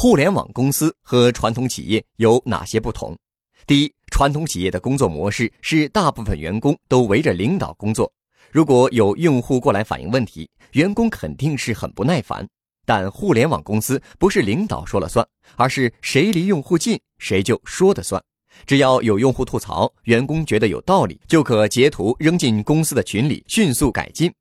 互联网公司和传统企业有哪些不同？第一，传统企业的工作模式是大部分员工都围着领导工作，如果有用户过来反映问题，员工肯定是很不耐烦。但互联网公司不是领导说了算，而是谁离用户近，谁就说的算。只要有用户吐槽，员工觉得有道理，就可截图扔进公司的群里，迅速改进。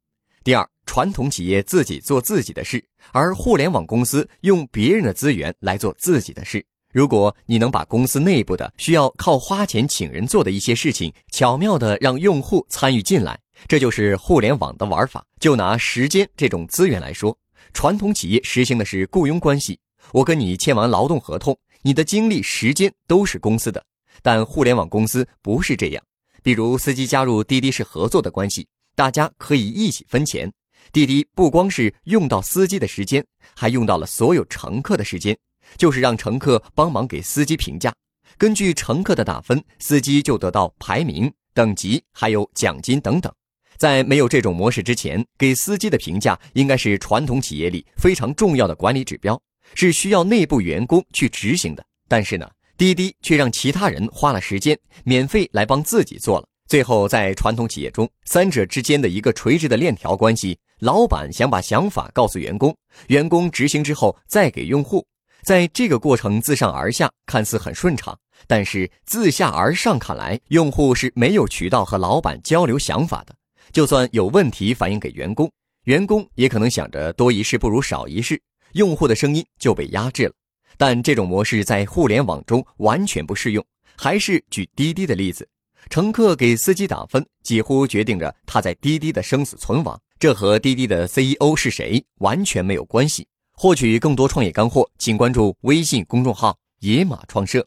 第二，传统企业自己做自己的事，而互联网公司用别人的资源来做自己的事。如果你能把公司内部的需要靠花钱请人做的一些事情，巧妙的让用户参与进来，这就是互联网的玩法。就拿时间这种资源来说。传统企业实行的是雇佣关系，我跟你签完劳动合同，你的精力、时间都是公司的。但互联网公司不是这样，比如司机加入滴滴是合作的关系，大家可以一起分钱。滴滴不光是用到司机的时间，还用到了所有乘客的时间，就是让乘客帮忙给司机评价，根据乘客的打分，司机就得到排名、等级，还有奖金等等。在没有这种模式之前，给司机的评价应该是传统企业里非常重要的管理指标，是需要内部员工去执行的。但是呢，滴滴却让其他人花了时间，免费来帮自己做了。最后，在传统企业中，三者之间的一个垂直的链条关系，老板想把想法告诉员工，员工执行之后再给用户，在这个过程自上而下看似很顺畅，但是自下而上看来，用户是没有渠道和老板交流想法的。就算有问题反映给员工，员工也可能想着多一事不如少一事，用户的声音就被压制了。但这种模式在互联网中完全不适用。还是举滴滴的例子，乘客给司机打分，几乎决定着他在滴滴的生死存亡。这和滴滴的 CEO 是谁完全没有关系。获取更多创业干货，请关注微信公众号“野马创社”。